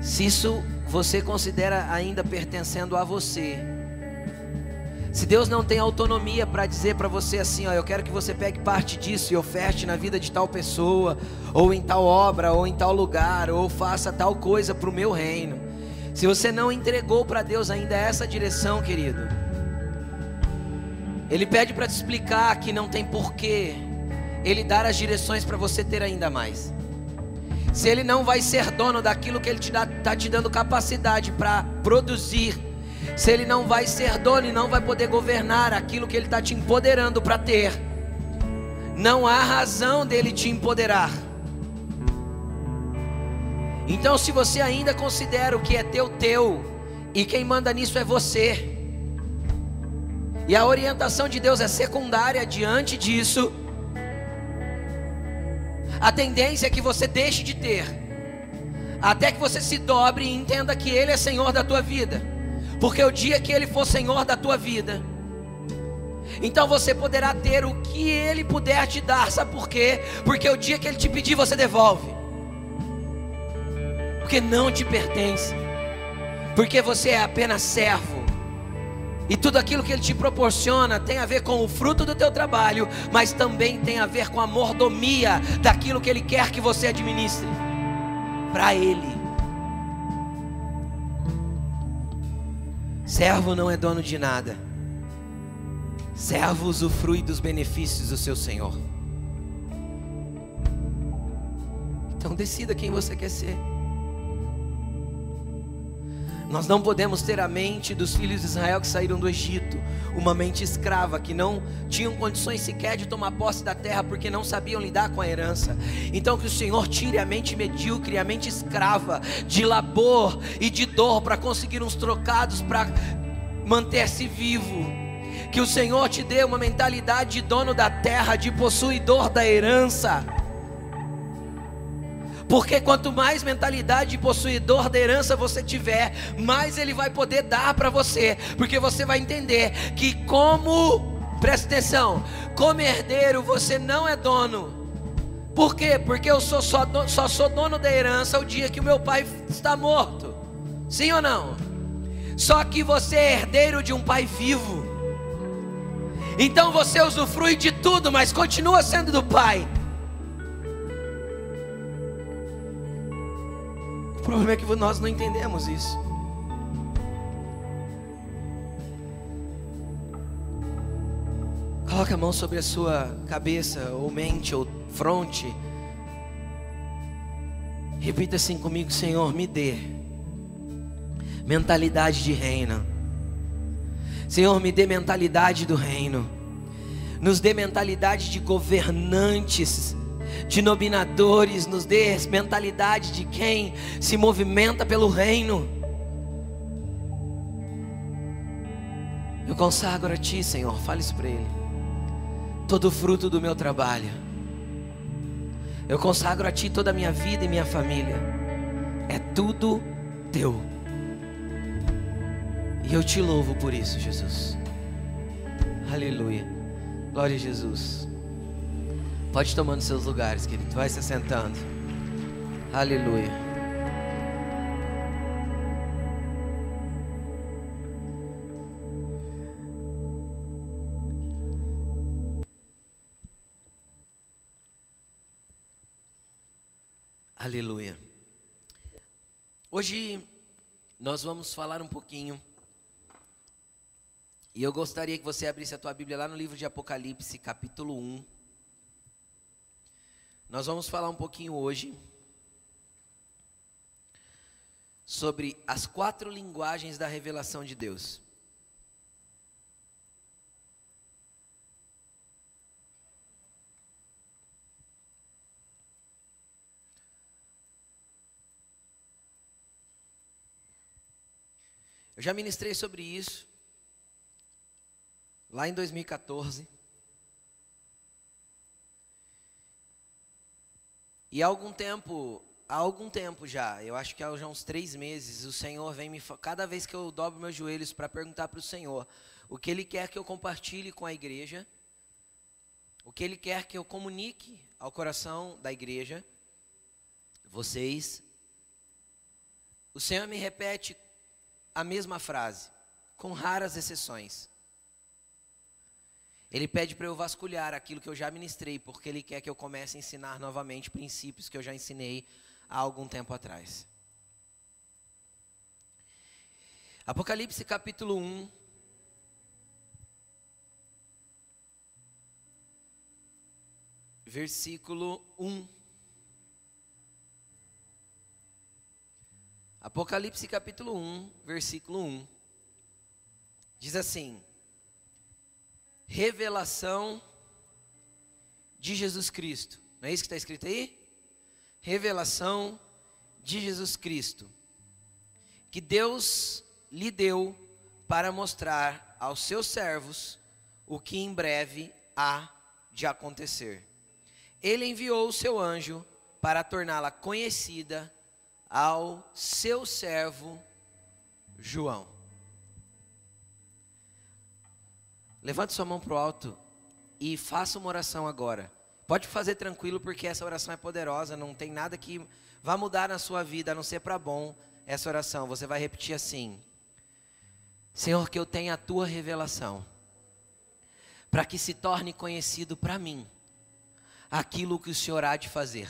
Se isso você considera ainda pertencendo a você, se Deus não tem autonomia para dizer para você assim, ó, eu quero que você pegue parte disso e oferte na vida de tal pessoa, ou em tal obra, ou em tal lugar, ou faça tal coisa para o meu reino. Se você não entregou para Deus ainda essa direção, querido, Ele pede para te explicar que não tem porquê Ele dar as direções para você ter ainda mais. Se Ele não vai ser dono daquilo que Ele está tá te dando capacidade para produzir, se Ele não vai ser dono e não vai poder governar aquilo que Ele está te empoderando para ter, não há razão dele te empoderar. Então, se você ainda considera o que é teu, teu, e quem manda nisso é você, e a orientação de Deus é secundária diante disso, a tendência é que você deixe de ter, até que você se dobre e entenda que Ele é Senhor da tua vida, porque o dia que Ele for Senhor da tua vida, então você poderá ter o que Ele puder te dar, sabe por quê? Porque o dia que Ele te pedir, você devolve, porque não te pertence, porque você é apenas servo. E tudo aquilo que Ele te proporciona tem a ver com o fruto do teu trabalho, mas também tem a ver com a mordomia daquilo que Ele quer que você administre para Ele. Servo não é dono de nada, servo usufrui dos benefícios do seu Senhor. Então decida quem você quer ser. Nós não podemos ter a mente dos filhos de Israel que saíram do Egito, uma mente escrava, que não tinham condições sequer de tomar posse da terra porque não sabiam lidar com a herança. Então, que o Senhor tire a mente medíocre, a mente escrava, de labor e de dor para conseguir uns trocados para manter-se vivo. Que o Senhor te dê uma mentalidade de dono da terra, de possuidor da herança porque quanto mais mentalidade de possuidor da herança você tiver, mais ele vai poder dar para você. Porque você vai entender que, como, presta atenção, como herdeiro você não é dono. Por quê? Porque eu sou só, só sou dono da herança o dia que o meu pai está morto. Sim ou não? Só que você é herdeiro de um pai vivo. Então você usufrui de tudo, mas continua sendo do pai. Problema é que nós não entendemos isso. Coloque a mão sobre a sua cabeça, ou mente, ou fronte. Repita assim comigo, Senhor, me dê mentalidade de reino. Senhor, me dê mentalidade do reino. Nos dê mentalidade de governantes de dominadores, nos dê mentalidade de quem se movimenta pelo reino. Eu consagro a Ti, Senhor, fale isso para Ele. Todo fruto do meu trabalho, eu consagro a Ti toda a minha vida e minha família, é tudo Teu. E eu te louvo por isso, Jesus. Aleluia. Glória a Jesus. Pode tomar nos seus lugares, querido. Vai se sentando. Aleluia. Aleluia. Hoje nós vamos falar um pouquinho. E eu gostaria que você abrisse a tua Bíblia lá no livro de Apocalipse, capítulo 1. Nós vamos falar um pouquinho hoje sobre as quatro linguagens da revelação de Deus. Eu já ministrei sobre isso lá em 2014. E há algum tempo, há algum tempo já, eu acho que há já uns três meses, o Senhor vem me. Cada vez que eu dobro meus joelhos para perguntar para o Senhor o que Ele quer que eu compartilhe com a igreja, o que Ele quer que eu comunique ao coração da igreja, vocês, o Senhor me repete a mesma frase, com raras exceções. Ele pede para eu vasculhar aquilo que eu já ministrei, porque Ele quer que eu comece a ensinar novamente princípios que eu já ensinei há algum tempo atrás. Apocalipse capítulo 1. Versículo 1. Apocalipse capítulo 1, versículo 1. Diz assim: Revelação de Jesus Cristo. Não é isso que está escrito aí? Revelação de Jesus Cristo. Que Deus lhe deu para mostrar aos seus servos o que em breve há de acontecer. Ele enviou o seu anjo para torná-la conhecida ao seu servo João. Levante sua mão para o alto e faça uma oração agora. Pode fazer tranquilo, porque essa oração é poderosa, não tem nada que vá mudar na sua vida, a não ser para bom essa oração. Você vai repetir assim: Senhor, que eu tenha a tua revelação, para que se torne conhecido para mim aquilo que o Senhor há de fazer.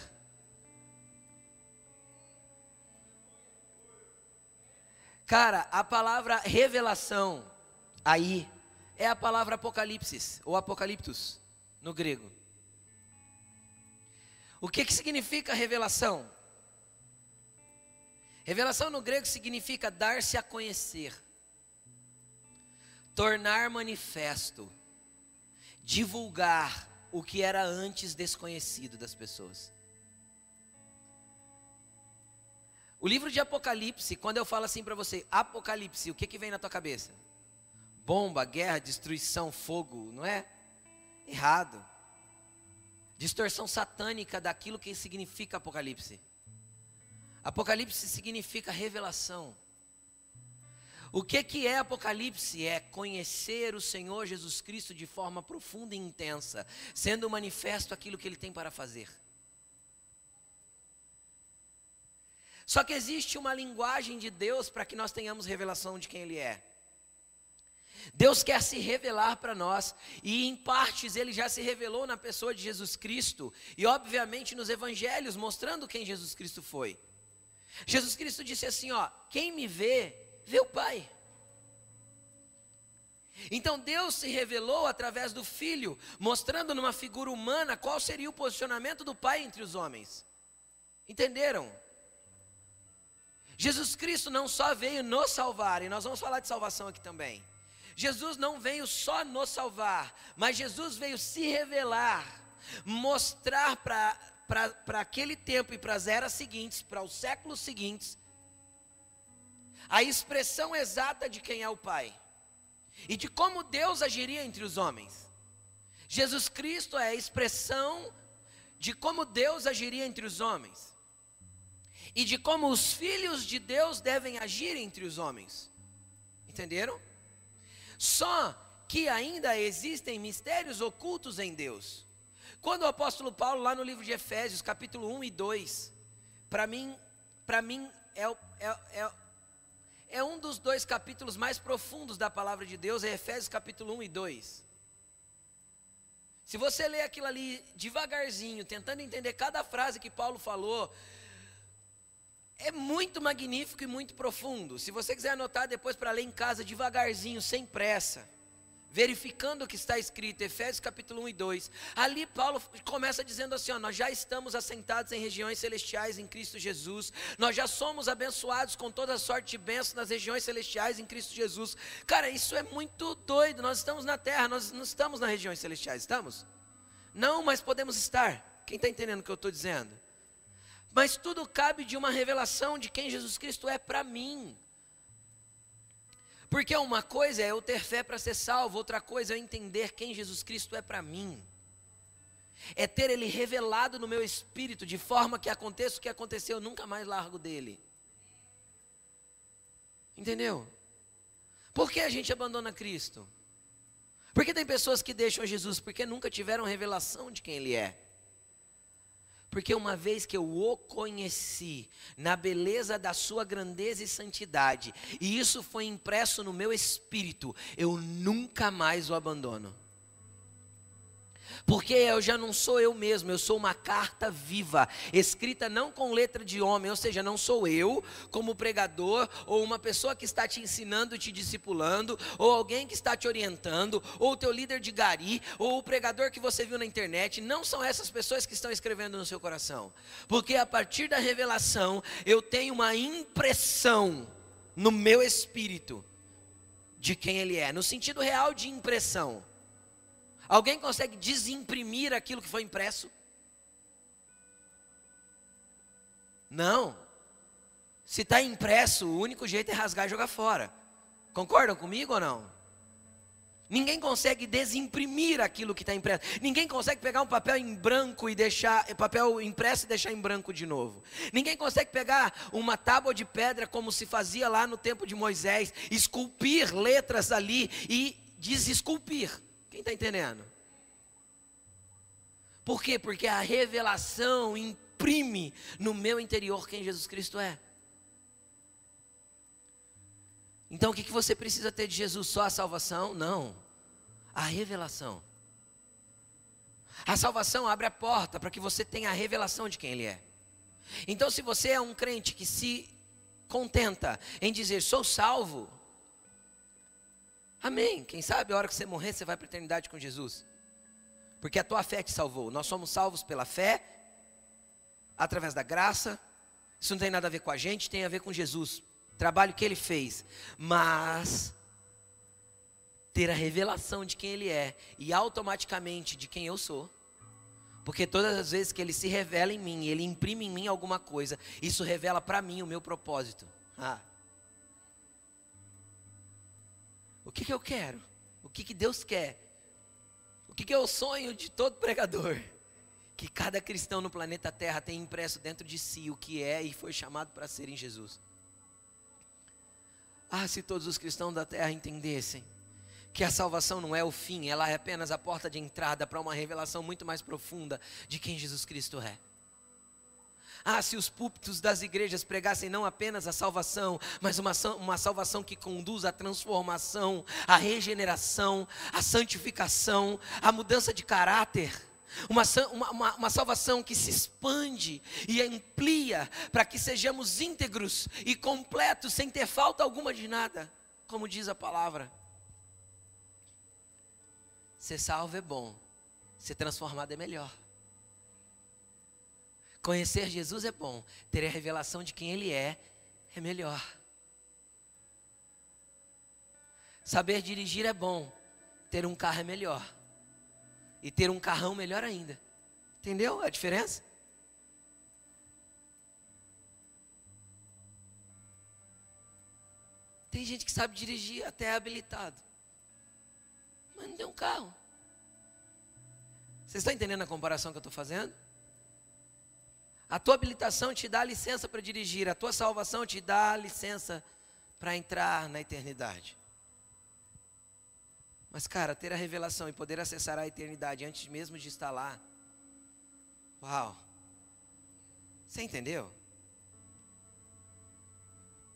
Cara, a palavra revelação aí é a palavra apocalipse ou apocaliptus no grego. O que, que significa revelação? Revelação no grego significa dar-se a conhecer, tornar manifesto, divulgar o que era antes desconhecido das pessoas. O livro de Apocalipse, quando eu falo assim para você, Apocalipse, o que, que vem na tua cabeça? Bomba, guerra, destruição, fogo, não é? Errado. Distorção satânica daquilo que significa Apocalipse. Apocalipse significa revelação. O que, que é Apocalipse? É conhecer o Senhor Jesus Cristo de forma profunda e intensa, sendo manifesto aquilo que Ele tem para fazer. Só que existe uma linguagem de Deus para que nós tenhamos revelação de quem Ele é. Deus quer se revelar para nós, e em partes Ele já se revelou na pessoa de Jesus Cristo, e obviamente nos evangelhos, mostrando quem Jesus Cristo foi. Jesus Cristo disse assim: Ó, quem me vê, vê o Pai. Então Deus se revelou através do Filho, mostrando numa figura humana qual seria o posicionamento do Pai entre os homens. Entenderam? Jesus Cristo não só veio nos salvar, e nós vamos falar de salvação aqui também. Jesus não veio só nos salvar, mas Jesus veio se revelar, mostrar para aquele tempo e para as eras seguintes, para os séculos seguintes, a expressão exata de quem é o Pai e de como Deus agiria entre os homens. Jesus Cristo é a expressão de como Deus agiria entre os homens e de como os filhos de Deus devem agir entre os homens. Entenderam? Só que ainda existem mistérios ocultos em Deus. Quando o apóstolo Paulo, lá no livro de Efésios, capítulo 1 e 2, para mim, para mim é, é, é, é um dos dois capítulos mais profundos da palavra de Deus, é Efésios capítulo 1 e 2. Se você ler aquilo ali devagarzinho, tentando entender cada frase que Paulo falou, é muito magnífico e muito profundo. Se você quiser anotar depois para ler em casa devagarzinho, sem pressa, verificando o que está escrito, Efésios capítulo 1 e 2. Ali Paulo começa dizendo assim: ó, nós já estamos assentados em regiões celestiais em Cristo Jesus, nós já somos abençoados com toda sorte de bênçãos nas regiões celestiais em Cristo Jesus. Cara, isso é muito doido. Nós estamos na terra, nós não estamos nas regiões celestiais, estamos? Não, mas podemos estar. Quem está entendendo o que eu estou dizendo? Mas tudo cabe de uma revelação de quem Jesus Cristo é para mim. Porque uma coisa é eu ter fé para ser salvo, outra coisa é entender quem Jesus Cristo é para mim. É ter Ele revelado no meu espírito, de forma que aconteça o que aconteceu, eu nunca mais largo dele. Entendeu? Por que a gente abandona Cristo? Porque tem pessoas que deixam Jesus porque nunca tiveram revelação de quem Ele é. Porque uma vez que eu o conheci na beleza da sua grandeza e santidade, e isso foi impresso no meu espírito, eu nunca mais o abandono. Porque eu já não sou eu mesmo, eu sou uma carta viva, escrita não com letra de homem, ou seja, não sou eu como pregador, ou uma pessoa que está te ensinando, te discipulando, ou alguém que está te orientando, ou o teu líder de gari, ou o pregador que você viu na internet, não são essas pessoas que estão escrevendo no seu coração. Porque a partir da revelação, eu tenho uma impressão no meu espírito de quem ele é, no sentido real de impressão. Alguém consegue desimprimir aquilo que foi impresso? Não. Se está impresso, o único jeito é rasgar e jogar fora. Concordam comigo ou não? Ninguém consegue desimprimir aquilo que está impresso. Ninguém consegue pegar um papel em branco e deixar papel impresso e deixar em branco de novo. Ninguém consegue pegar uma tábua de pedra como se fazia lá no tempo de Moisés, esculpir letras ali e desesculpir. Quem está entendendo? Por quê? Porque a revelação imprime no meu interior quem Jesus Cristo é. Então o que, que você precisa ter de Jesus? Só a salvação? Não. A revelação. A salvação abre a porta para que você tenha a revelação de quem Ele é. Então, se você é um crente que se contenta em dizer sou salvo, Amém. Quem sabe a hora que você morrer, você vai para a eternidade com Jesus. Porque a tua fé te salvou. Nós somos salvos pela fé, através da graça. Isso não tem nada a ver com a gente, tem a ver com Jesus. Trabalho que ele fez. Mas ter a revelação de quem ele é e automaticamente de quem eu sou. Porque todas as vezes que ele se revela em mim, ele imprime em mim alguma coisa, isso revela para mim o meu propósito. Ah. O que, que eu quero? O que, que Deus quer? O que, que é o sonho de todo pregador? Que cada cristão no planeta Terra tem impresso dentro de si o que é e foi chamado para ser em Jesus. Ah, se todos os cristãos da terra entendessem que a salvação não é o fim, ela é apenas a porta de entrada para uma revelação muito mais profunda de quem Jesus Cristo é. Ah, se os púlpitos das igrejas pregassem não apenas a salvação, mas uma, uma salvação que conduz à transformação, à regeneração, à santificação, à mudança de caráter. Uma, uma, uma, salvação que se expande e amplia para que sejamos íntegros e completos, sem ter falta alguma de nada, como diz a palavra. Ser salvo é bom, ser transformado é melhor. Conhecer Jesus é bom, ter a revelação de quem Ele é é melhor. Saber dirigir é bom, ter um carro é melhor. E ter um carrão melhor ainda. Entendeu a diferença? Tem gente que sabe dirigir até habilitado, mas não tem um carro. Vocês estão entendendo a comparação que eu estou fazendo? A tua habilitação te dá licença para dirigir, a tua salvação te dá licença para entrar na eternidade. Mas, cara, ter a revelação e poder acessar a eternidade antes mesmo de estar lá. Uau! Você entendeu?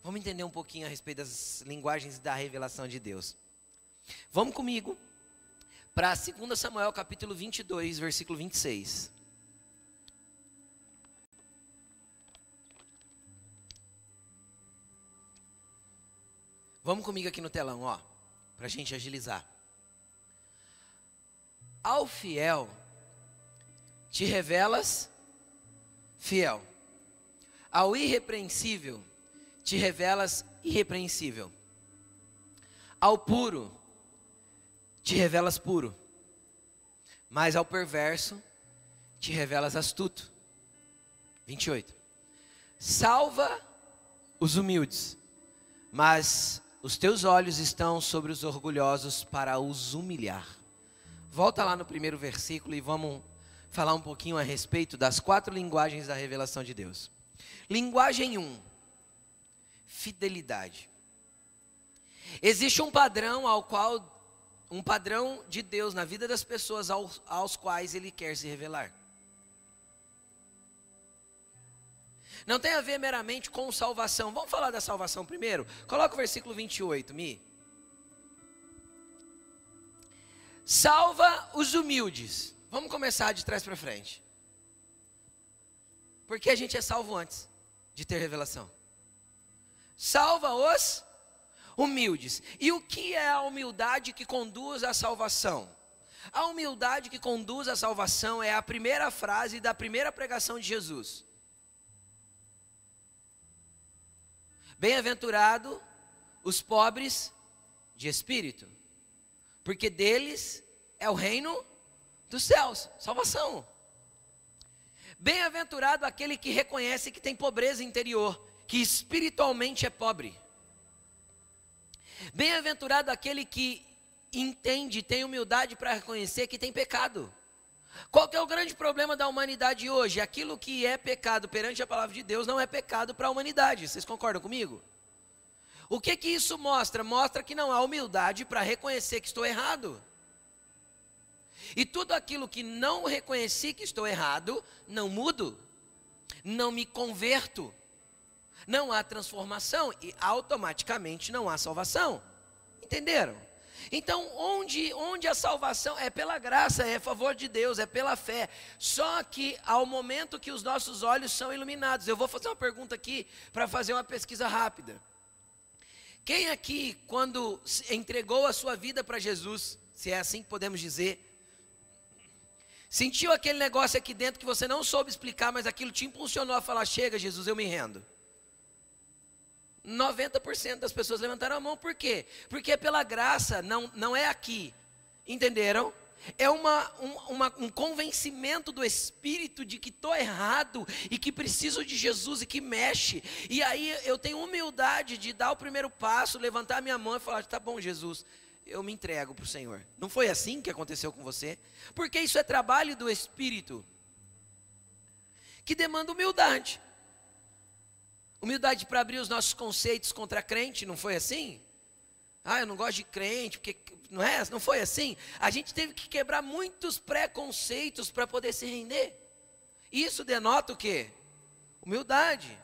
Vamos entender um pouquinho a respeito das linguagens da revelação de Deus. Vamos comigo para 2 Samuel capítulo 22, versículo 26. Vamos comigo aqui no telão, ó, para a gente agilizar. Ao fiel te revelas fiel. Ao irrepreensível te revelas irrepreensível. Ao puro te revelas puro. Mas ao perverso te revelas astuto. 28. Salva os humildes, mas os teus olhos estão sobre os orgulhosos para os humilhar. Volta lá no primeiro versículo e vamos falar um pouquinho a respeito das quatro linguagens da revelação de Deus. Linguagem 1: um, fidelidade. Existe um padrão ao qual um padrão de Deus na vida das pessoas aos, aos quais ele quer se revelar. Não tem a ver meramente com salvação. Vamos falar da salvação primeiro? Coloca o versículo 28, Mi. Salva os humildes. Vamos começar de trás para frente. Porque a gente é salvo antes de ter revelação. Salva os humildes. E o que é a humildade que conduz à salvação? A humildade que conduz à salvação é a primeira frase da primeira pregação de Jesus. Bem-aventurado os pobres de espírito, porque deles é o reino dos céus, salvação. Bem-aventurado aquele que reconhece que tem pobreza interior, que espiritualmente é pobre. Bem-aventurado aquele que entende, tem humildade para reconhecer que tem pecado. Qual que é o grande problema da humanidade hoje? Aquilo que é pecado perante a palavra de Deus não é pecado para a humanidade. Vocês concordam comigo? O que que isso mostra? Mostra que não há humildade para reconhecer que estou errado. E tudo aquilo que não reconheci que estou errado, não mudo, não me converto, não há transformação e automaticamente não há salvação. Entenderam? Então, onde, onde a salvação é pela graça, é favor de Deus, é pela fé. Só que ao momento que os nossos olhos são iluminados, eu vou fazer uma pergunta aqui para fazer uma pesquisa rápida. Quem aqui, quando entregou a sua vida para Jesus, se é assim que podemos dizer, sentiu aquele negócio aqui dentro que você não soube explicar, mas aquilo te impulsionou a falar: Chega, Jesus, eu me rendo. 90% das pessoas levantaram a mão, por quê? Porque é pela graça, não, não é aqui. Entenderam? É uma, um, uma, um convencimento do Espírito de que estou errado e que preciso de Jesus e que mexe. E aí eu tenho humildade de dar o primeiro passo, levantar a minha mão e falar: tá bom, Jesus, eu me entrego para o Senhor. Não foi assim que aconteceu com você? Porque isso é trabalho do Espírito que demanda humildade. Humildade para abrir os nossos conceitos contra crente, não foi assim? Ah, eu não gosto de crente, porque não é? Não foi assim? A gente teve que quebrar muitos preconceitos para poder se render. Isso denota o quê? Humildade.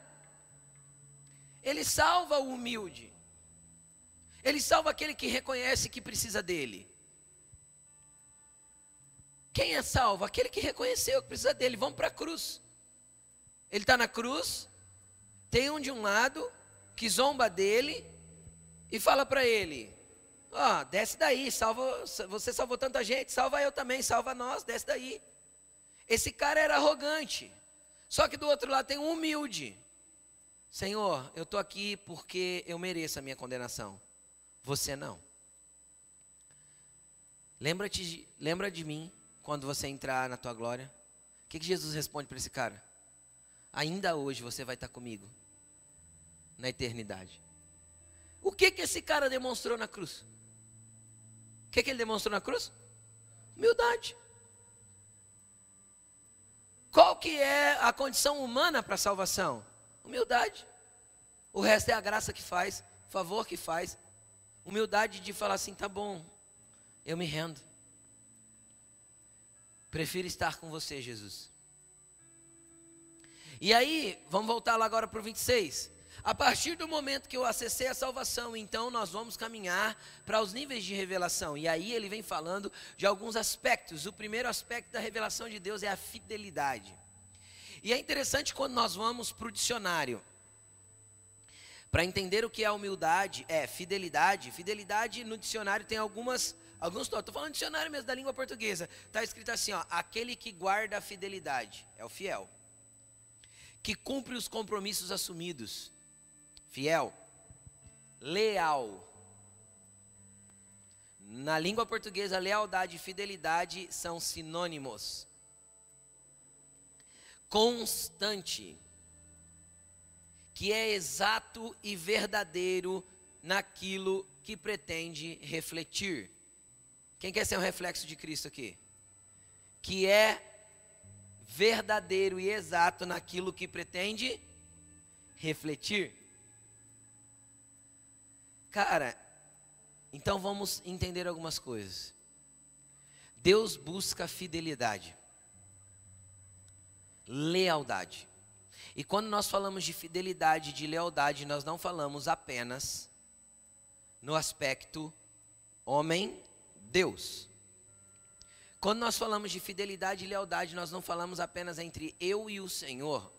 Ele salva o humilde. Ele salva aquele que reconhece que precisa dele. Quem é salvo? Aquele que reconheceu que precisa dele. Vamos para a cruz. Ele está na cruz, tem um de um lado que zomba dele e fala para ele: Ó, oh, desce daí, salva, você salvou tanta gente, salva eu também, salva nós, desce daí. Esse cara era arrogante. Só que do outro lado tem um humilde. Senhor, eu estou aqui porque eu mereço a minha condenação. Você não. Lembra-te, lembra de mim quando você entrar na tua glória. O que, que Jesus responde para esse cara? Ainda hoje você vai estar comigo na eternidade. O que que esse cara demonstrou na cruz? O que que ele demonstrou na cruz? Humildade. Qual que é a condição humana para a salvação? Humildade. O resto é a graça que faz, o favor que faz. Humildade de falar assim, tá bom, eu me rendo. Prefiro estar com você, Jesus. E aí, vamos voltar lá agora para o 26. A partir do momento que eu acessei a salvação, então nós vamos caminhar para os níveis de revelação. E aí ele vem falando de alguns aspectos. O primeiro aspecto da revelação de Deus é a fidelidade. E é interessante quando nós vamos para o dicionário. Para entender o que é humildade, é fidelidade. Fidelidade no dicionário tem algumas alguns estou falando dicionário mesmo da língua portuguesa. Está escrito assim, ó, aquele que guarda a fidelidade, é o fiel. Que cumpre os compromissos assumidos fiel, leal. Na língua portuguesa, lealdade e fidelidade são sinônimos. Constante, que é exato e verdadeiro naquilo que pretende refletir. Quem quer ser um reflexo de Cristo aqui? Que é verdadeiro e exato naquilo que pretende refletir. Cara, então vamos entender algumas coisas. Deus busca fidelidade, lealdade. E quando nós falamos de fidelidade, de lealdade, nós não falamos apenas no aspecto homem-Deus. Quando nós falamos de fidelidade e lealdade, nós não falamos apenas entre eu e o Senhor,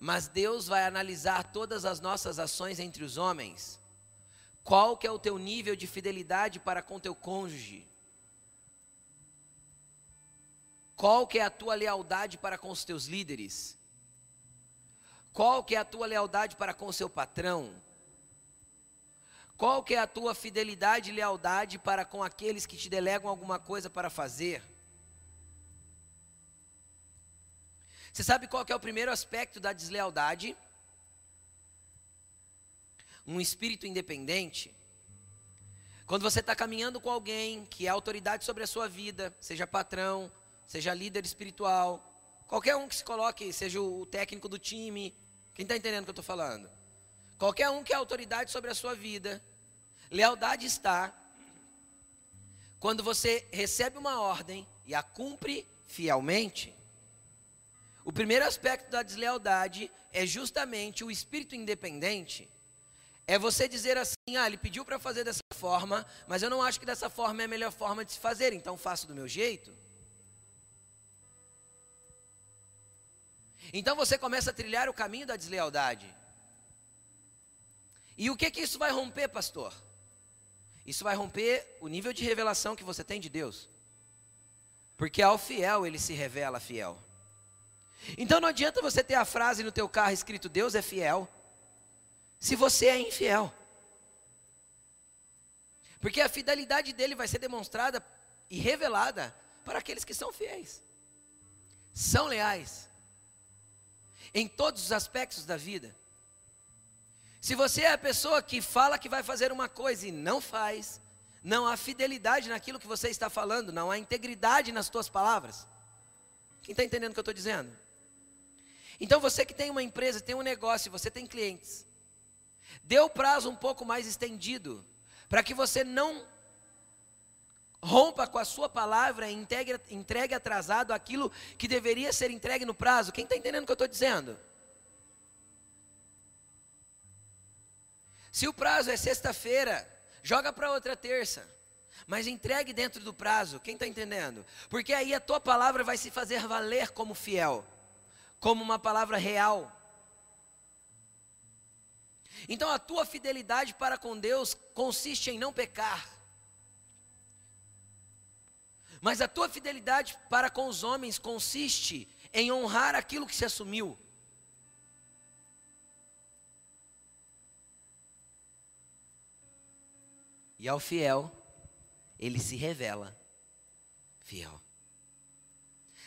mas Deus vai analisar todas as nossas ações entre os homens. Qual que é o teu nível de fidelidade para com teu cônjuge? Qual que é a tua lealdade para com os teus líderes? Qual que é a tua lealdade para com o seu patrão? Qual que é a tua fidelidade e lealdade para com aqueles que te delegam alguma coisa para fazer? Você sabe qual que é o primeiro aspecto da deslealdade? Um espírito independente. Quando você está caminhando com alguém que é autoridade sobre a sua vida, seja patrão, seja líder espiritual, qualquer um que se coloque, seja o técnico do time, quem está entendendo o que eu estou falando? Qualquer um que é autoridade sobre a sua vida, lealdade está quando você recebe uma ordem e a cumpre fielmente. O primeiro aspecto da deslealdade é justamente o espírito independente. É você dizer assim: ah, ele pediu para fazer dessa forma, mas eu não acho que dessa forma é a melhor forma de se fazer, então faço do meu jeito. Então você começa a trilhar o caminho da deslealdade. E o que que isso vai romper, pastor? Isso vai romper o nível de revelação que você tem de Deus. Porque ao fiel ele se revela fiel. Então não adianta você ter a frase no teu carro escrito Deus é fiel, se você é infiel. Porque a fidelidade dele vai ser demonstrada e revelada para aqueles que são fiéis. São leais em todos os aspectos da vida. Se você é a pessoa que fala que vai fazer uma coisa e não faz, não há fidelidade naquilo que você está falando, não há integridade nas tuas palavras. Quem está entendendo o que eu estou dizendo? Então você que tem uma empresa, tem um negócio, você tem clientes, dê o prazo um pouco mais estendido, para que você não rompa com a sua palavra e entregue, entregue atrasado aquilo que deveria ser entregue no prazo. Quem está entendendo o que eu estou dizendo? Se o prazo é sexta-feira, joga para outra terça. Mas entregue dentro do prazo, quem está entendendo? Porque aí a tua palavra vai se fazer valer como fiel, como uma palavra real. Então a tua fidelidade para com Deus consiste em não pecar. Mas a tua fidelidade para com os homens consiste em honrar aquilo que se assumiu. E ao fiel, ele se revela fiel.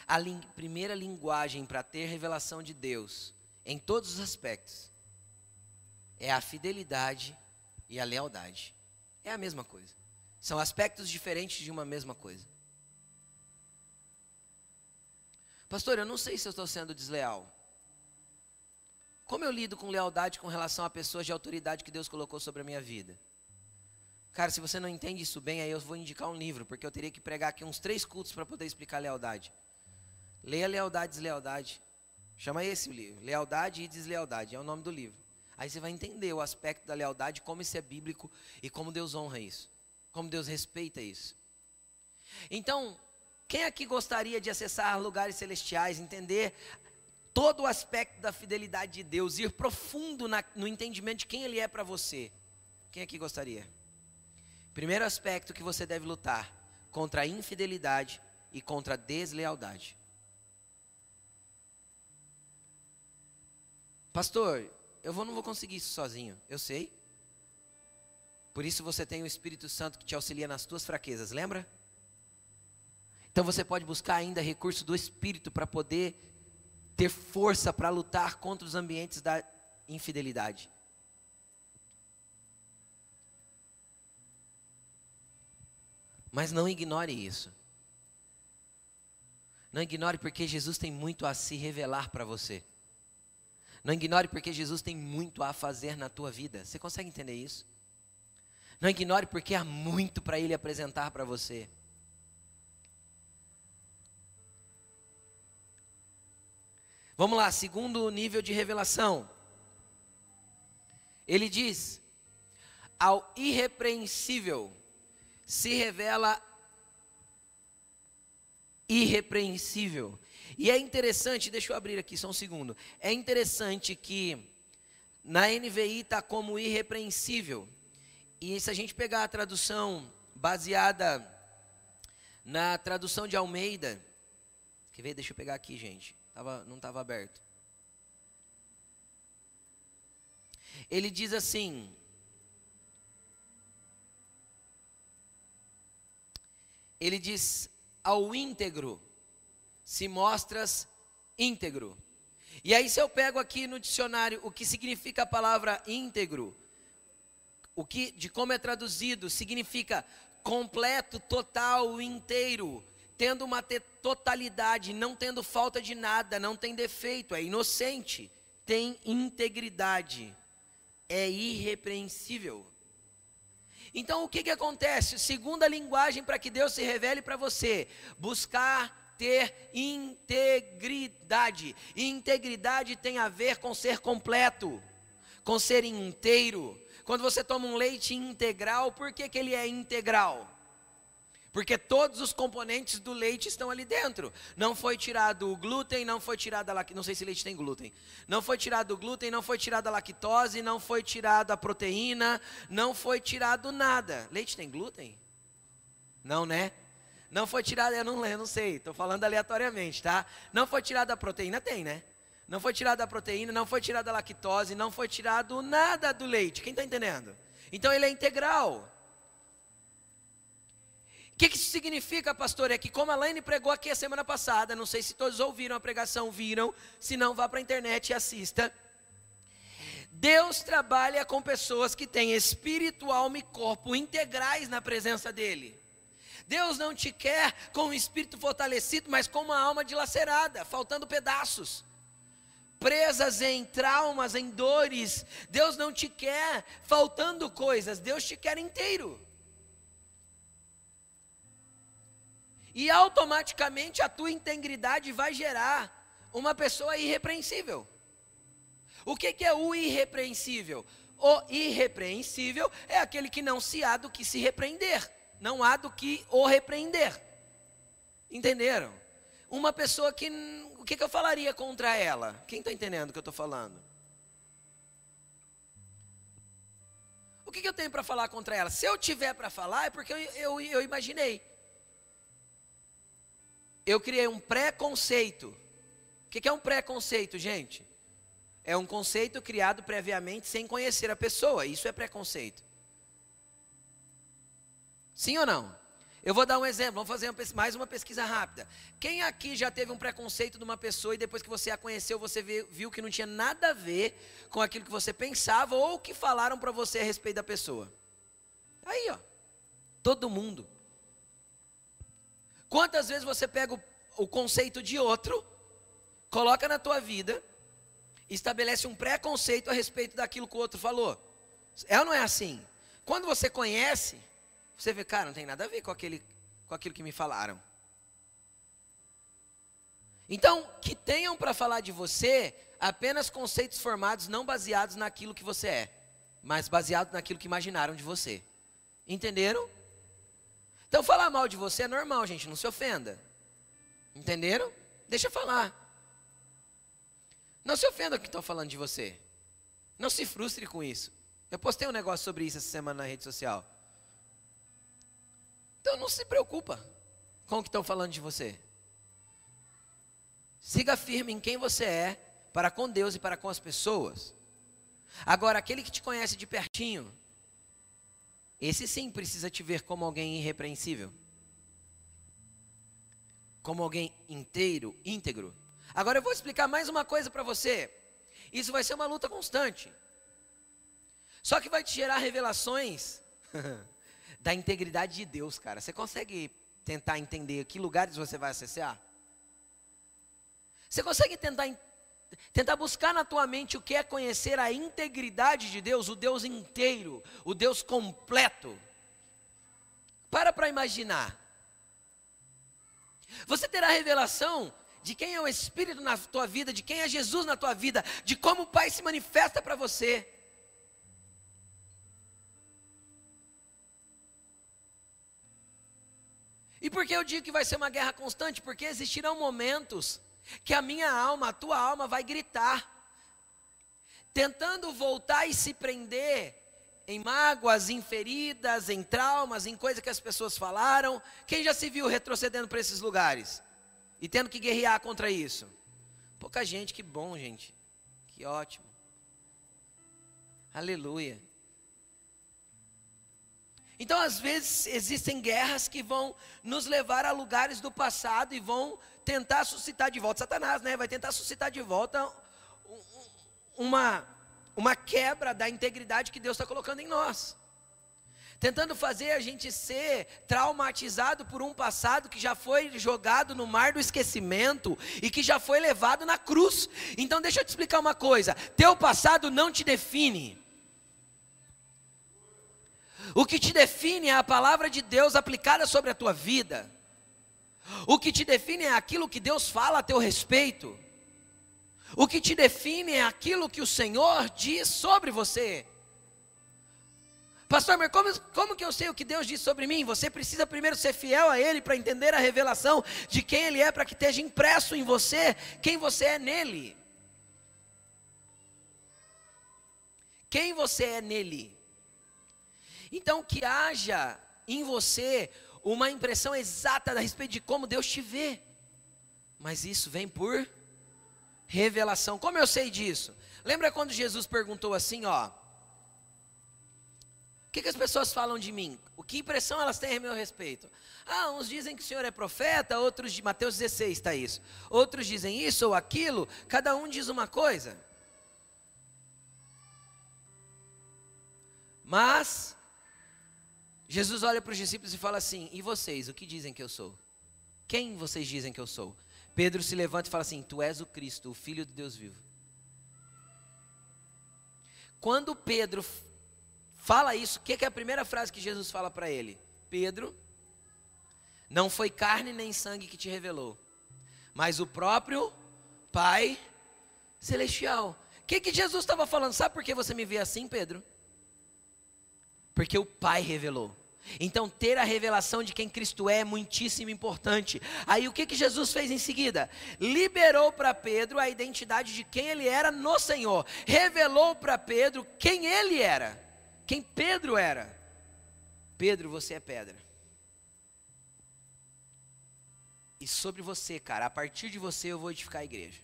A ling primeira linguagem para ter revelação de Deus, em todos os aspectos, é a fidelidade e a lealdade. É a mesma coisa. São aspectos diferentes de uma mesma coisa. Pastor, eu não sei se eu estou sendo desleal. Como eu lido com lealdade com relação a pessoas de autoridade que Deus colocou sobre a minha vida? Cara, se você não entende isso bem, aí eu vou indicar um livro, porque eu teria que pregar aqui uns três cultos para poder explicar lealdade. Leia Lealdade e Deslealdade. Chama esse o livro, Lealdade e Deslealdade, é o nome do livro. Aí você vai entender o aspecto da lealdade, como isso é bíblico e como Deus honra isso, como Deus respeita isso. Então, quem aqui gostaria de acessar lugares celestiais, entender todo o aspecto da fidelidade de Deus, ir profundo na, no entendimento de quem Ele é para você? Quem aqui gostaria? Primeiro aspecto que você deve lutar contra a infidelidade e contra a deslealdade. Pastor, eu vou, não vou conseguir isso sozinho, eu sei. Por isso você tem o Espírito Santo que te auxilia nas tuas fraquezas, lembra? Então você pode buscar ainda recurso do Espírito para poder ter força para lutar contra os ambientes da infidelidade. Mas não ignore isso. Não ignore porque Jesus tem muito a se revelar para você. Não ignore porque Jesus tem muito a fazer na tua vida. Você consegue entender isso? Não ignore porque há muito para Ele apresentar para você. Vamos lá, segundo nível de revelação. Ele diz: ao irrepreensível se revela irrepreensível. E é interessante, deixa eu abrir aqui só um segundo. É interessante que na NVI está como irrepreensível. E se a gente pegar a tradução baseada na tradução de Almeida, quer ver? Deixa eu pegar aqui, gente. Tava, não estava aberto. Ele diz assim: Ele diz: ao íntegro se mostras íntegro. E aí, se eu pego aqui no dicionário o que significa a palavra íntegro, o que, de como é traduzido, significa completo, total, inteiro, tendo uma totalidade, não tendo falta de nada, não tem defeito, é inocente, tem integridade, é irrepreensível. Então o que, que acontece? Segunda linguagem para que Deus se revele para você: buscar ter integridade. E integridade tem a ver com ser completo, com ser inteiro. Quando você toma um leite integral, por que, que ele é integral? Porque todos os componentes do leite estão ali dentro. Não foi tirado o glúten, não foi tirada a lactose, não sei se leite tem glúten. Não foi tirado o glúten, não foi tirada a lactose, não foi tirada a proteína, não foi tirado nada. Leite tem glúten? Não, né? Não foi tirada, eu não, eu não sei, estou falando aleatoriamente, tá? Não foi tirada a proteína, tem, né? Não foi tirada a proteína, não foi tirada a lactose, não foi tirado nada do leite. Quem está entendendo? Então ele é integral. O que, que isso significa, pastor? É que como a Laine pregou aqui a semana passada, não sei se todos ouviram a pregação, viram, se não, vá para a internet e assista. Deus trabalha com pessoas que têm espírito, alma e corpo integrais na presença dEle. Deus não te quer com o espírito fortalecido, mas com uma alma dilacerada, faltando pedaços, presas em traumas, em dores. Deus não te quer faltando coisas, Deus te quer inteiro. E automaticamente a tua integridade vai gerar uma pessoa irrepreensível. O que, que é o irrepreensível? O irrepreensível é aquele que não se há do que se repreender, não há do que o repreender. Entenderam? Uma pessoa que. O que, que eu falaria contra ela? Quem está entendendo o que eu estou falando? O que, que eu tenho para falar contra ela? Se eu tiver para falar, é porque eu, eu, eu imaginei eu criei um preconceito. O que é um preconceito, gente? É um conceito criado previamente sem conhecer a pessoa. Isso é preconceito. Sim ou não? Eu vou dar um exemplo, vamos fazer mais uma pesquisa rápida. Quem aqui já teve um preconceito de uma pessoa e depois que você a conheceu, você viu que não tinha nada a ver com aquilo que você pensava ou que falaram para você a respeito da pessoa? Aí, ó. Todo mundo. Quantas vezes você pega o, o conceito de outro, coloca na tua vida, estabelece um preconceito a respeito daquilo que o outro falou? É ou não é assim? Quando você conhece, você vê, cara, não tem nada a ver com, aquele, com aquilo que me falaram. Então, que tenham para falar de você apenas conceitos formados não baseados naquilo que você é, mas baseados naquilo que imaginaram de você. Entenderam? Então falar mal de você é normal, gente, não se ofenda. Entenderam? Deixa eu falar. Não se ofenda com o que estão falando de você. Não se frustre com isso. Eu postei um negócio sobre isso essa semana na rede social. Então não se preocupa com o que estão falando de você. Siga firme em quem você é, para com Deus e para com as pessoas. Agora, aquele que te conhece de pertinho, esse sim precisa te ver como alguém irrepreensível. Como alguém inteiro, íntegro. Agora eu vou explicar mais uma coisa para você. Isso vai ser uma luta constante. Só que vai te gerar revelações da integridade de Deus, cara. Você consegue tentar entender que lugares você vai acessar? Você consegue tentar Tentar buscar na tua mente o que é conhecer a integridade de Deus, o Deus inteiro, o Deus completo. Para para imaginar. Você terá revelação de quem é o Espírito na tua vida, de quem é Jesus na tua vida, de como o Pai se manifesta para você. E por que eu digo que vai ser uma guerra constante? Porque existirão momentos que a minha alma, a tua alma vai gritar, tentando voltar e se prender em mágoas, em feridas, em traumas, em coisas que as pessoas falaram. Quem já se viu retrocedendo para esses lugares e tendo que guerrear contra isso? Pouca gente, que bom, gente. Que ótimo. Aleluia. Então, às vezes, existem guerras que vão nos levar a lugares do passado e vão tentar suscitar de volta. Satanás, né? Vai tentar suscitar de volta uma uma quebra da integridade que Deus está colocando em nós. Tentando fazer a gente ser traumatizado por um passado que já foi jogado no mar do esquecimento e que já foi levado na cruz. Então, deixa eu te explicar uma coisa: teu passado não te define. O que te define é a palavra de Deus aplicada sobre a tua vida. O que te define é aquilo que Deus fala a teu respeito. O que te define é aquilo que o Senhor diz sobre você. Pastor, mas como, como que eu sei o que Deus diz sobre mim? Você precisa primeiro ser fiel a Ele para entender a revelação de quem Ele é, para que esteja impresso em você quem você é nele. Quem você é nele. Então, que haja em você uma impressão exata a respeito de como Deus te vê. Mas isso vem por Revelação. Como eu sei disso? Lembra quando Jesus perguntou assim, ó? O que, que as pessoas falam de mim? O que impressão elas têm a meu respeito? Ah, uns dizem que o Senhor é profeta, outros de Mateus 16 está isso. Outros dizem isso ou aquilo, cada um diz uma coisa. Mas Jesus olha para os discípulos e fala assim: "E vocês, o que dizem que eu sou? Quem vocês dizem que eu sou?" Pedro se levanta e fala assim: Tu és o Cristo, o Filho de Deus vivo. Quando Pedro fala isso, o que, que é a primeira frase que Jesus fala para ele? Pedro, não foi carne nem sangue que te revelou, mas o próprio Pai Celestial. O que, que Jesus estava falando? Sabe por que você me vê assim, Pedro? Porque o Pai revelou. Então, ter a revelação de quem Cristo é é muitíssimo importante. Aí, o que, que Jesus fez em seguida? Liberou para Pedro a identidade de quem ele era no Senhor. Revelou para Pedro quem ele era, quem Pedro era. Pedro, você é pedra. E sobre você, cara, a partir de você eu vou edificar a igreja.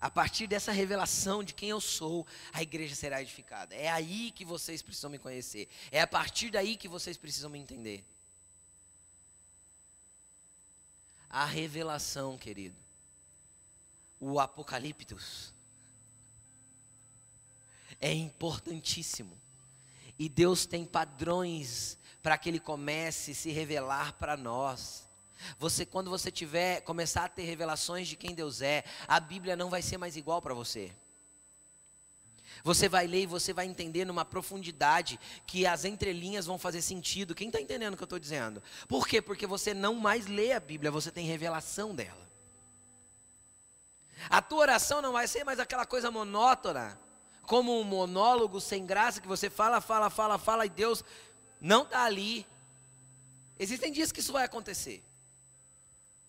A partir dessa revelação de quem eu sou, a igreja será edificada. É aí que vocês precisam me conhecer. É a partir daí que vocês precisam me entender. A revelação, querido. O Apocaliptus. É importantíssimo. E Deus tem padrões para que Ele comece a se revelar para nós. Você, quando você tiver, começar a ter revelações de quem Deus é, a Bíblia não vai ser mais igual para você. Você vai ler e você vai entender numa profundidade que as entrelinhas vão fazer sentido. Quem está entendendo o que eu estou dizendo? Por quê? Porque você não mais lê a Bíblia, você tem revelação dela. A tua oração não vai ser mais aquela coisa monótona, como um monólogo sem graça que você fala, fala, fala, fala e Deus não está ali. Existem dias que isso vai acontecer.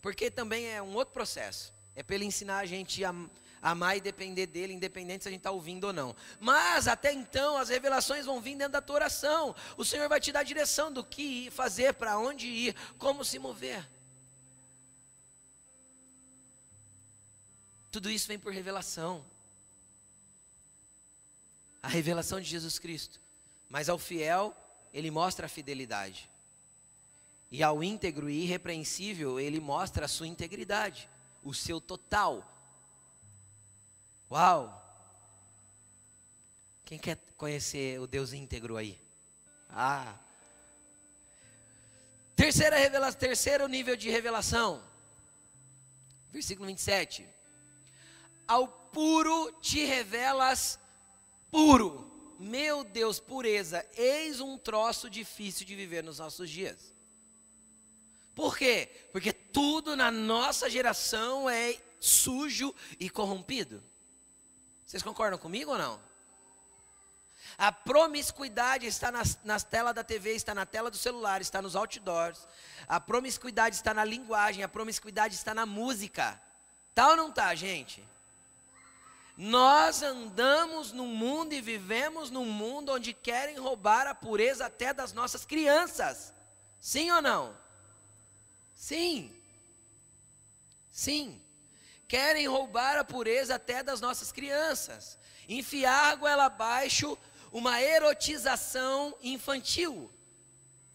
Porque também é um outro processo. É para ele ensinar a gente a amar e depender dele, independente se a gente está ouvindo ou não. Mas até então as revelações vão vir dentro da tua oração. O Senhor vai te dar direção do que fazer, para onde ir, como se mover. Tudo isso vem por revelação. A revelação de Jesus Cristo. Mas ao fiel, ele mostra a fidelidade. E ao íntegro e irrepreensível, ele mostra a sua integridade, o seu total. Uau! Quem quer conhecer o Deus íntegro aí? Ah! Terceira terceiro nível de revelação. Versículo 27. Ao puro te revelas puro. Meu Deus, pureza, eis um troço difícil de viver nos nossos dias. Por quê? Porque tudo na nossa geração é sujo e corrompido. Vocês concordam comigo ou não? A promiscuidade está nas, nas telas da TV, está na tela do celular, está nos outdoors. A promiscuidade está na linguagem, a promiscuidade está na música. Tá ou não tá, gente? Nós andamos num mundo e vivemos num mundo onde querem roubar a pureza até das nossas crianças. Sim ou não? Sim. Sim. Querem roubar a pureza até das nossas crianças. Enfiar goela abaixo uma erotização infantil.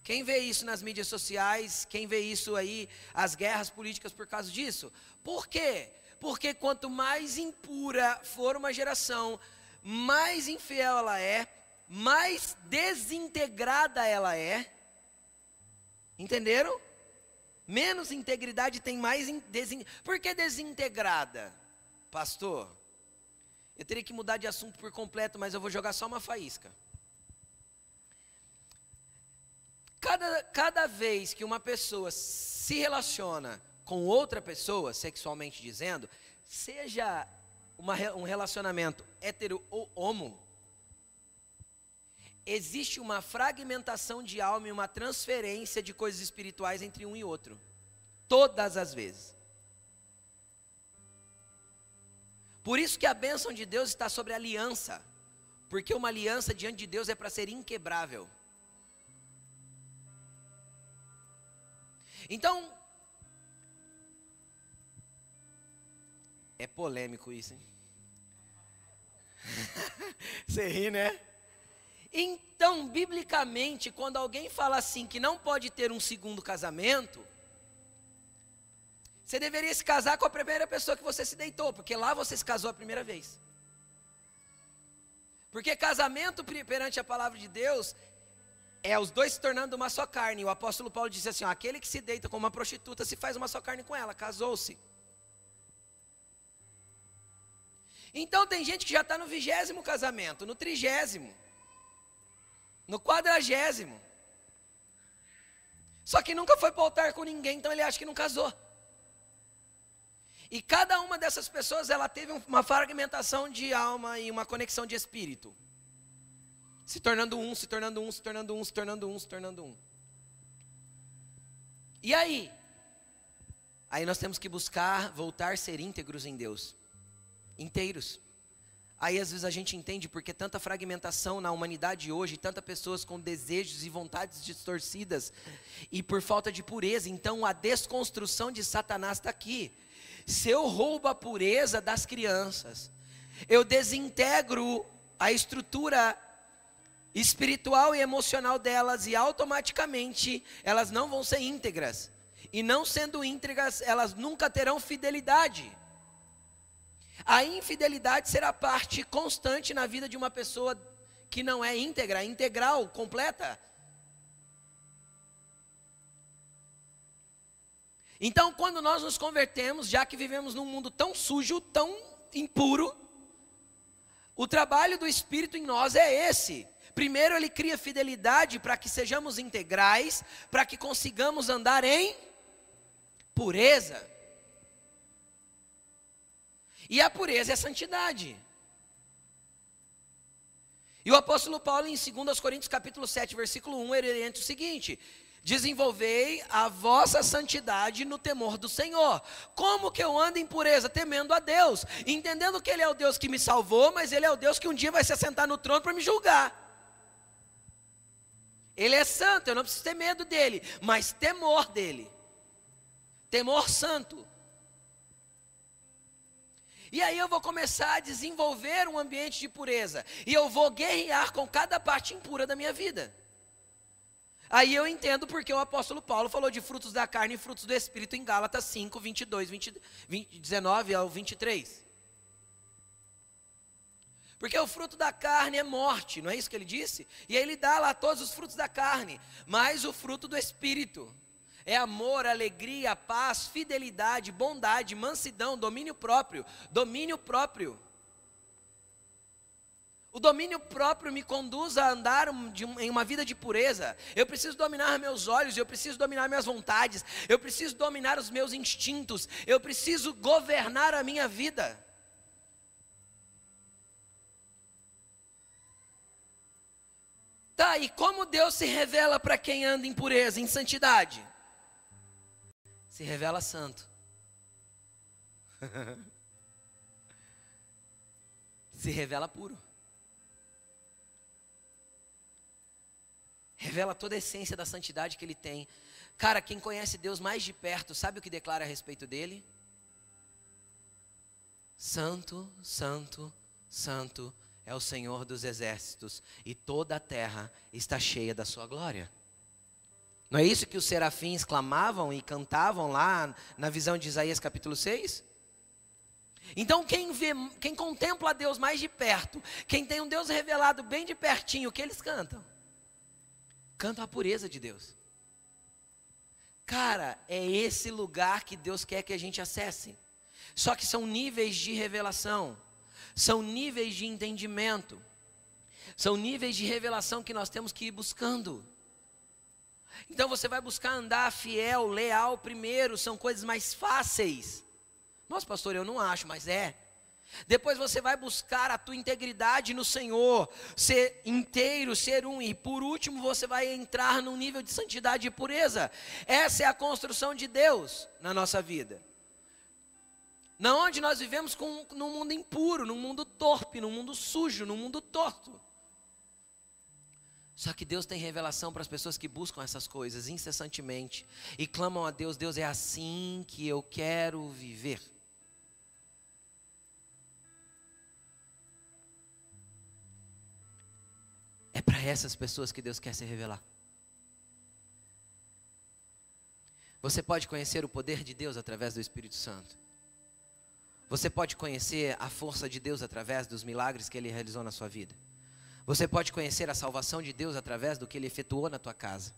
Quem vê isso nas mídias sociais, quem vê isso aí, as guerras políticas por causa disso? Por quê? Porque quanto mais impura for uma geração, mais infiel ela é, mais desintegrada ela é. Entenderam? Menos integridade tem mais. Desin... Por que desintegrada, pastor? Eu teria que mudar de assunto por completo, mas eu vou jogar só uma faísca. Cada, cada vez que uma pessoa se relaciona com outra pessoa, sexualmente dizendo, seja uma, um relacionamento hétero ou homo, existe uma fragmentação de alma e uma transferência de coisas espirituais entre um e outro. Todas as vezes. Por isso que a bênção de Deus está sobre a aliança. Porque uma aliança diante de Deus é para ser inquebrável. Então, é polêmico isso, hein? Você ri, né? Então, biblicamente, quando alguém fala assim que não pode ter um segundo casamento, você deveria se casar com a primeira pessoa que você se deitou, porque lá você se casou a primeira vez. Porque casamento perante a palavra de Deus é os dois se tornando uma só carne. O apóstolo Paulo disse assim: ó, aquele que se deita com uma prostituta se faz uma só carne com ela, casou-se. Então tem gente que já está no vigésimo casamento, no trigésimo, no quadragésimo. Só que nunca foi para o altar com ninguém, então ele acha que não casou. E cada uma dessas pessoas, ela teve uma fragmentação de alma e uma conexão de espírito. Se tornando um, se tornando um, se tornando um, se tornando um, se tornando um. E aí? Aí nós temos que buscar voltar a ser íntegros em Deus. Inteiros. Aí às vezes a gente entende porque tanta fragmentação na humanidade hoje, tanta pessoas com desejos e vontades distorcidas e por falta de pureza. Então a desconstrução de Satanás está aqui se eu roubo a pureza das crianças, eu desintegro a estrutura espiritual e emocional delas e automaticamente elas não vão ser íntegras. E não sendo íntegras, elas nunca terão fidelidade. A infidelidade será parte constante na vida de uma pessoa que não é íntegra, integral, completa. Então, quando nós nos convertemos, já que vivemos num mundo tão sujo, tão impuro, o trabalho do Espírito em nós é esse. Primeiro, ele cria fidelidade para que sejamos integrais, para que consigamos andar em pureza. E a pureza é a santidade. E o apóstolo Paulo, em 2 Coríntios capítulo 7, versículo 1, ele orienta o seguinte: Desenvolvei a vossa santidade no temor do Senhor. Como que eu ando em pureza? Temendo a Deus, entendendo que Ele é o Deus que me salvou, mas Ele é o Deus que um dia vai se assentar no trono para me julgar. Ele é santo, eu não preciso ter medo dele, mas temor dele. Temor santo. E aí eu vou começar a desenvolver um ambiente de pureza. E eu vou guerrear com cada parte impura da minha vida. Aí eu entendo porque o apóstolo Paulo falou de frutos da carne e frutos do Espírito em Gálatas 5, 22, 20, 20, 19 ao 23. Porque o fruto da carne é morte, não é isso que ele disse? E aí ele dá lá todos os frutos da carne, mas o fruto do Espírito é amor, alegria, paz, fidelidade, bondade, mansidão, domínio próprio. Domínio próprio. O domínio próprio me conduz a andar em uma vida de pureza. Eu preciso dominar meus olhos, eu preciso dominar minhas vontades, eu preciso dominar os meus instintos, eu preciso governar a minha vida. Tá, e como Deus se revela para quem anda em pureza, em santidade? Se revela santo. se revela puro. revela toda a essência da santidade que ele tem. Cara, quem conhece Deus mais de perto, sabe o que declara a respeito dele? Santo, santo, santo é o Senhor dos exércitos, e toda a terra está cheia da sua glória. Não é isso que os serafins clamavam e cantavam lá na visão de Isaías capítulo 6? Então, quem vê, quem contempla a Deus mais de perto, quem tem um Deus revelado bem de pertinho, o que eles cantam? Cantam a pureza de Deus. Cara, é esse lugar que Deus quer que a gente acesse. Só que são níveis de revelação, são níveis de entendimento, são níveis de revelação que nós temos que ir buscando. Então você vai buscar andar fiel, leal primeiro, são coisas mais fáceis. Nossa, pastor, eu não acho, mas é. Depois você vai buscar a tua integridade no Senhor, ser inteiro, ser um, e por último você vai entrar num nível de santidade e pureza. Essa é a construção de Deus na nossa vida. Na onde nós vivemos com, num mundo impuro, num mundo torpe, num mundo sujo, num mundo torto. Só que Deus tem revelação para as pessoas que buscam essas coisas incessantemente e clamam a Deus: Deus, é assim que eu quero viver. É para essas pessoas que Deus quer se revelar. Você pode conhecer o poder de Deus através do Espírito Santo. Você pode conhecer a força de Deus através dos milagres que Ele realizou na sua vida. Você pode conhecer a salvação de Deus através do que Ele efetuou na tua casa.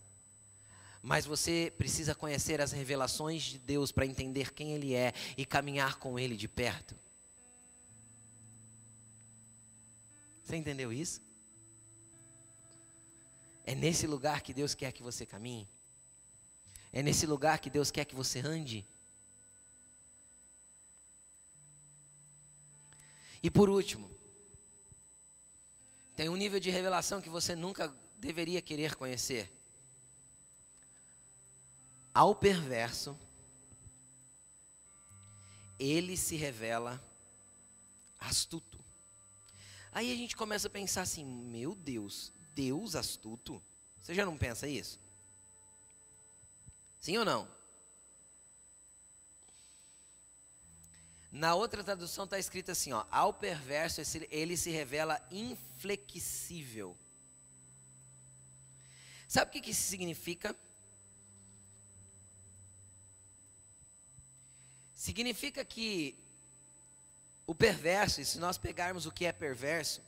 Mas você precisa conhecer as revelações de Deus para entender quem Ele é e caminhar com Ele de perto. Você entendeu isso? É nesse lugar que Deus quer que você caminhe. É nesse lugar que Deus quer que você ande. E por último, tem um nível de revelação que você nunca deveria querer conhecer. Ao perverso, ele se revela astuto. Aí a gente começa a pensar assim: meu Deus, Deus astuto? Você já não pensa isso? Sim ou não? Na outra tradução está escrito assim: ó, ao perverso ele se revela inflexível. Sabe o que, que isso significa? Significa que o perverso, e se nós pegarmos o que é perverso,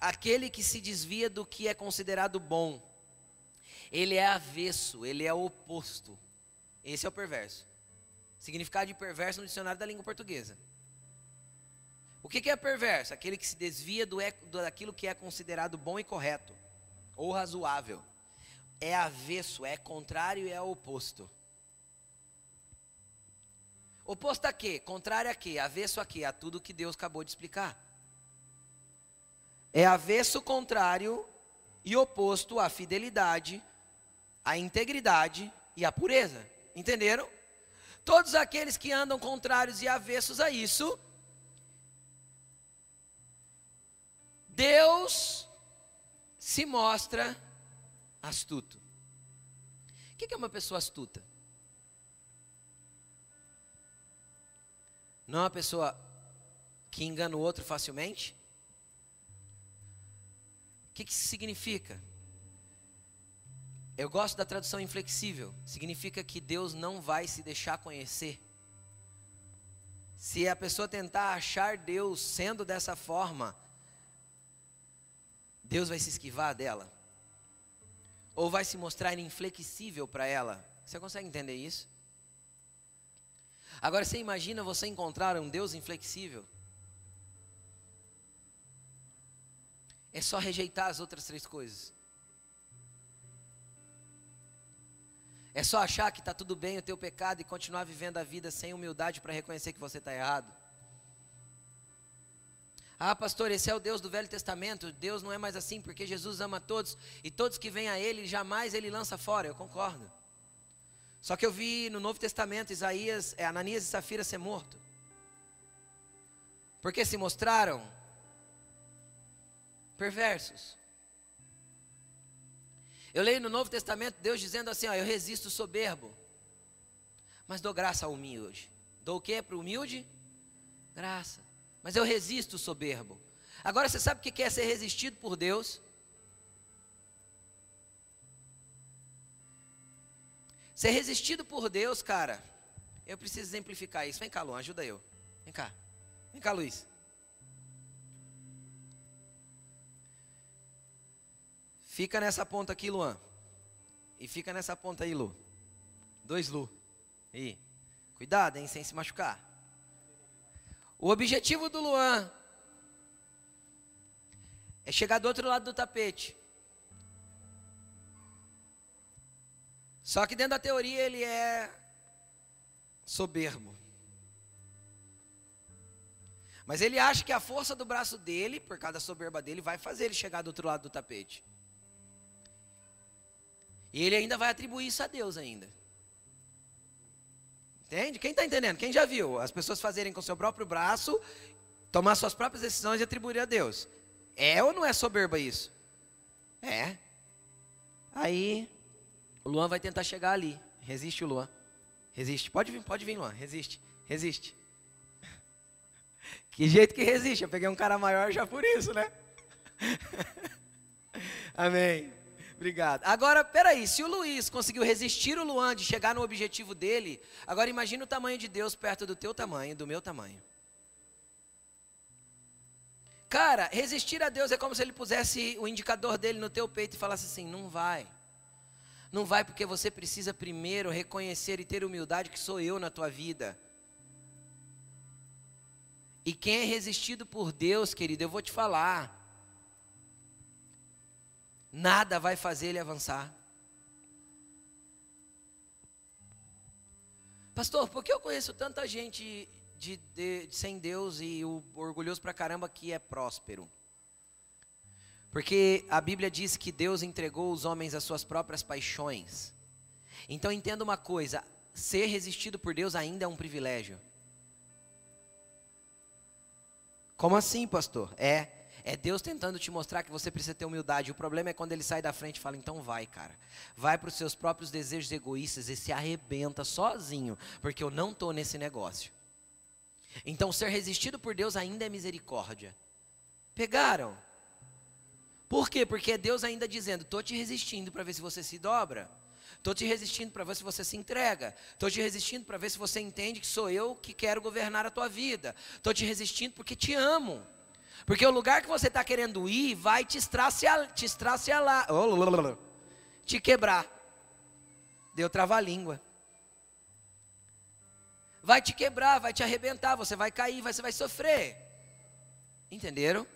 aquele que se desvia do que é considerado bom, ele é avesso, ele é oposto. Esse é o perverso. Significado de perverso no dicionário da língua portuguesa. O que, é perverso? Aquele que se desvia do, daquilo que é considerado bom e correto, ou razoável. É avesso, é contrário e é oposto. Oposto a quê? Contrário a quê? Avesso a quê? A tudo que Deus acabou de explicar é avesso contrário e oposto à fidelidade, à integridade e à pureza. Entenderam? Todos aqueles que andam contrários e avessos a isso, Deus se mostra astuto. O que é uma pessoa astuta? Não é uma pessoa que engana o outro facilmente? O que, que significa? Eu gosto da tradução inflexível. Significa que Deus não vai se deixar conhecer. Se a pessoa tentar achar Deus sendo dessa forma, Deus vai se esquivar dela. Ou vai se mostrar inflexível para ela. Você consegue entender isso? Agora você imagina você encontrar um Deus inflexível. é só rejeitar as outras três coisas. É só achar que está tudo bem o teu pecado e continuar vivendo a vida sem humildade para reconhecer que você está errado. Ah, pastor, esse é o Deus do Velho Testamento. Deus não é mais assim, porque Jesus ama todos e todos que vêm a Ele, jamais Ele lança fora. Eu concordo. Só que eu vi no Novo Testamento Isaías, é, Ananias e Safira ser morto. Porque se mostraram perversos. Eu leio no Novo Testamento Deus dizendo assim: ó, eu resisto soberbo, mas dou graça ao humilde. Dou o que para o humilde? Graça. Mas eu resisto soberbo. Agora você sabe o que é ser resistido por Deus? Ser resistido por Deus, cara, eu preciso exemplificar isso. Vem cá, Luan, ajuda eu. Vem cá. Vem cá, Luiz. Fica nessa ponta aqui, Luan. E fica nessa ponta aí, Lu. Dois Lu. E cuidado, hein, sem se machucar. O objetivo do Luan é chegar do outro lado do tapete. Só que dentro da teoria ele é soberbo. Mas ele acha que a força do braço dele, por causa da soberba dele, vai fazer ele chegar do outro lado do tapete. E ele ainda vai atribuir isso a Deus ainda. Entende? Quem está entendendo? Quem já viu as pessoas fazerem com seu próprio braço, tomar suas próprias decisões e atribuir a Deus? É ou não é soberba isso? É. Aí, o Luan vai tentar chegar ali. Resiste o Luan. Resiste. Pode vir, pode vir, Luan. Resiste. Resiste. Que jeito que resiste. Eu peguei um cara maior já por isso, né? Amém. Obrigado. Agora, peraí, se o Luiz conseguiu resistir o Luan de chegar no objetivo dele, agora imagine o tamanho de Deus perto do teu tamanho, do meu tamanho. Cara, resistir a Deus é como se ele pusesse o indicador dele no teu peito e falasse assim: não vai. Não vai porque você precisa primeiro reconhecer e ter humildade que sou eu na tua vida. E quem é resistido por Deus, querido, eu vou te falar nada vai fazer ele avançar. Pastor, por que eu conheço tanta gente de, de, de sem Deus e o orgulhoso pra caramba que é próspero? Porque a Bíblia diz que Deus entregou os homens às suas próprias paixões. Então entenda uma coisa: ser resistido por Deus ainda é um privilégio. Como assim, pastor? É. É Deus tentando te mostrar que você precisa ter humildade. O problema é quando ele sai da frente e fala: então vai, cara. Vai para os seus próprios desejos egoístas e se arrebenta sozinho, porque eu não estou nesse negócio. Então, ser resistido por Deus ainda é misericórdia. Pegaram? Por quê? Porque é Deus ainda dizendo: estou te resistindo para ver se você se dobra. Estou te resistindo para ver se você se entrega. Estou te resistindo para ver se você entende que sou eu que quero governar a tua vida. Estou te resistindo porque te amo. Porque o lugar que você está querendo ir vai te estraciar, te te quebrar. Deu trava-língua. Vai te quebrar, vai te arrebentar, você vai cair, você vai sofrer. Entenderam?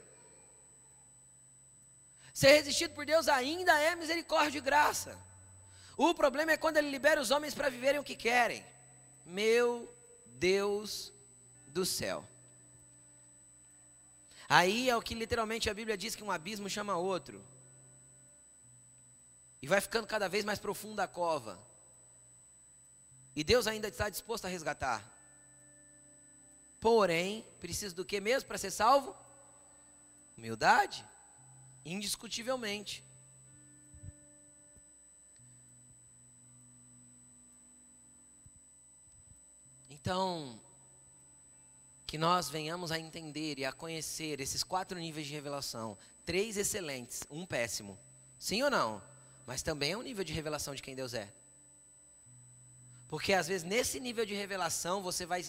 Ser resistido por Deus ainda é misericórdia e graça. O problema é quando Ele libera os homens para viverem o que querem. Meu Deus do céu. Aí é o que literalmente a Bíblia diz que um abismo chama outro. E vai ficando cada vez mais profunda a cova. E Deus ainda está disposto a resgatar. Porém, precisa do que mesmo para ser salvo? Humildade. Indiscutivelmente. Então, que nós venhamos a entender e a conhecer esses quatro níveis de revelação. Três excelentes, um péssimo. Sim ou não? Mas também é um nível de revelação de quem Deus é. Porque às vezes nesse nível de revelação você vai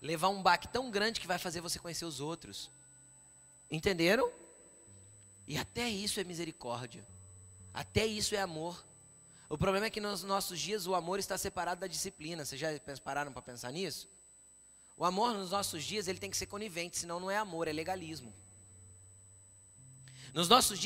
levar um baque tão grande que vai fazer você conhecer os outros. Entenderam? E até isso é misericórdia. Até isso é amor. O problema é que nos nossos dias o amor está separado da disciplina. Vocês já pararam para pensar nisso? O amor nos nossos dias ele tem que ser conivente, senão não é amor, é legalismo. Nos nossos dias